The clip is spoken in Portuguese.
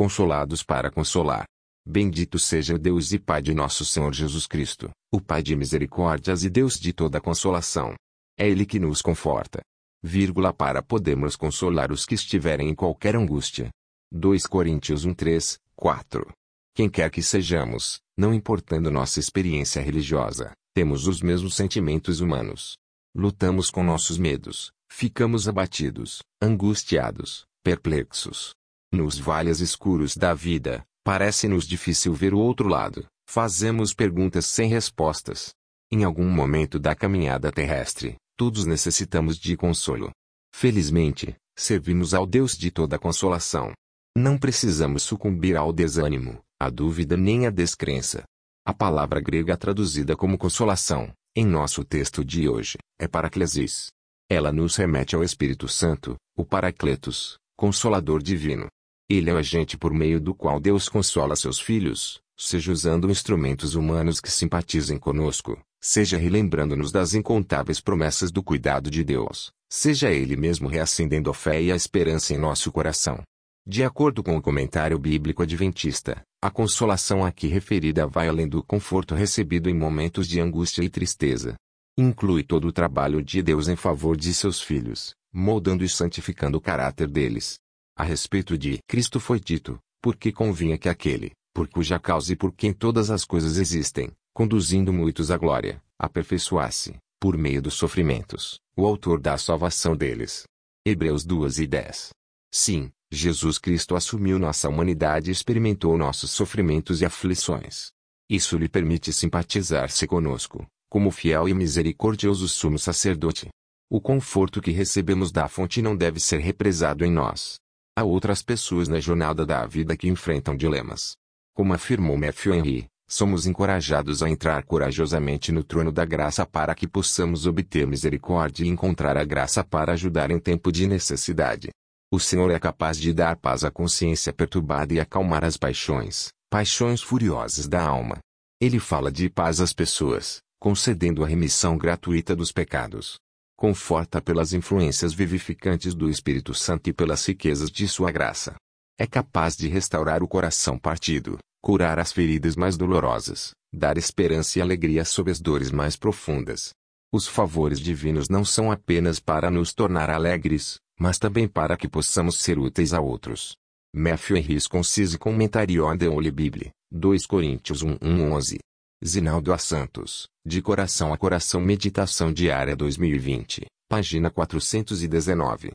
consolados para consolar. Bendito seja o Deus e Pai de nosso Senhor Jesus Cristo, o Pai de misericórdias e Deus de toda consolação. É Ele que nos conforta. Vírgula para podermos consolar os que estiverem em qualquer angústia. 2 Coríntios 1 3, 4. Quem quer que sejamos, não importando nossa experiência religiosa, temos os mesmos sentimentos humanos. Lutamos com nossos medos, ficamos abatidos, angustiados, perplexos. Nos vales escuros da vida, parece-nos difícil ver o outro lado, fazemos perguntas sem respostas. Em algum momento da caminhada terrestre, todos necessitamos de consolo. Felizmente, servimos ao Deus de toda consolação. Não precisamos sucumbir ao desânimo, à dúvida nem à descrença. A palavra grega traduzida como consolação, em nosso texto de hoje, é paraclesis. Ela nos remete ao Espírito Santo, o Paracletos, Consolador Divino. Ele é o agente por meio do qual Deus consola seus filhos, seja usando instrumentos humanos que simpatizem conosco, seja relembrando-nos das incontáveis promessas do cuidado de Deus, seja Ele mesmo reacendendo a fé e a esperança em nosso coração. De acordo com o comentário bíblico adventista, a consolação aqui referida vai além do conforto recebido em momentos de angústia e tristeza. Inclui todo o trabalho de Deus em favor de seus filhos, moldando e santificando o caráter deles. A respeito de Cristo foi dito, porque convinha que aquele, por cuja causa e por quem todas as coisas existem, conduzindo muitos à glória, aperfeiçoasse, por meio dos sofrimentos, o autor da salvação deles. Hebreus 2 e 10. Sim, Jesus Cristo assumiu nossa humanidade e experimentou nossos sofrimentos e aflições. Isso lhe permite simpatizar-se conosco, como fiel e misericordioso sumo sacerdote. O conforto que recebemos da fonte não deve ser represado em nós. Há outras pessoas na jornada da vida que enfrentam dilemas. Como afirmou Matthew Henry, somos encorajados a entrar corajosamente no trono da graça para que possamos obter misericórdia e encontrar a graça para ajudar em tempo de necessidade. O Senhor é capaz de dar paz à consciência perturbada e acalmar as paixões, paixões furiosas da alma. Ele fala de paz às pessoas, concedendo a remissão gratuita dos pecados. Conforta pelas influências vivificantes do Espírito Santo e pelas riquezas de sua graça. É capaz de restaurar o coração partido, curar as feridas mais dolorosas, dar esperança e alegria sob as dores mais profundas. Os favores divinos não são apenas para nos tornar alegres, mas também para que possamos ser úteis a outros. Matthew Henry Concise Comentário on the Holy Bible, 2 Coríntios 1, 1 11. Zinaldo A. Santos, De Coração a Coração Meditação Diária 2020, página 419.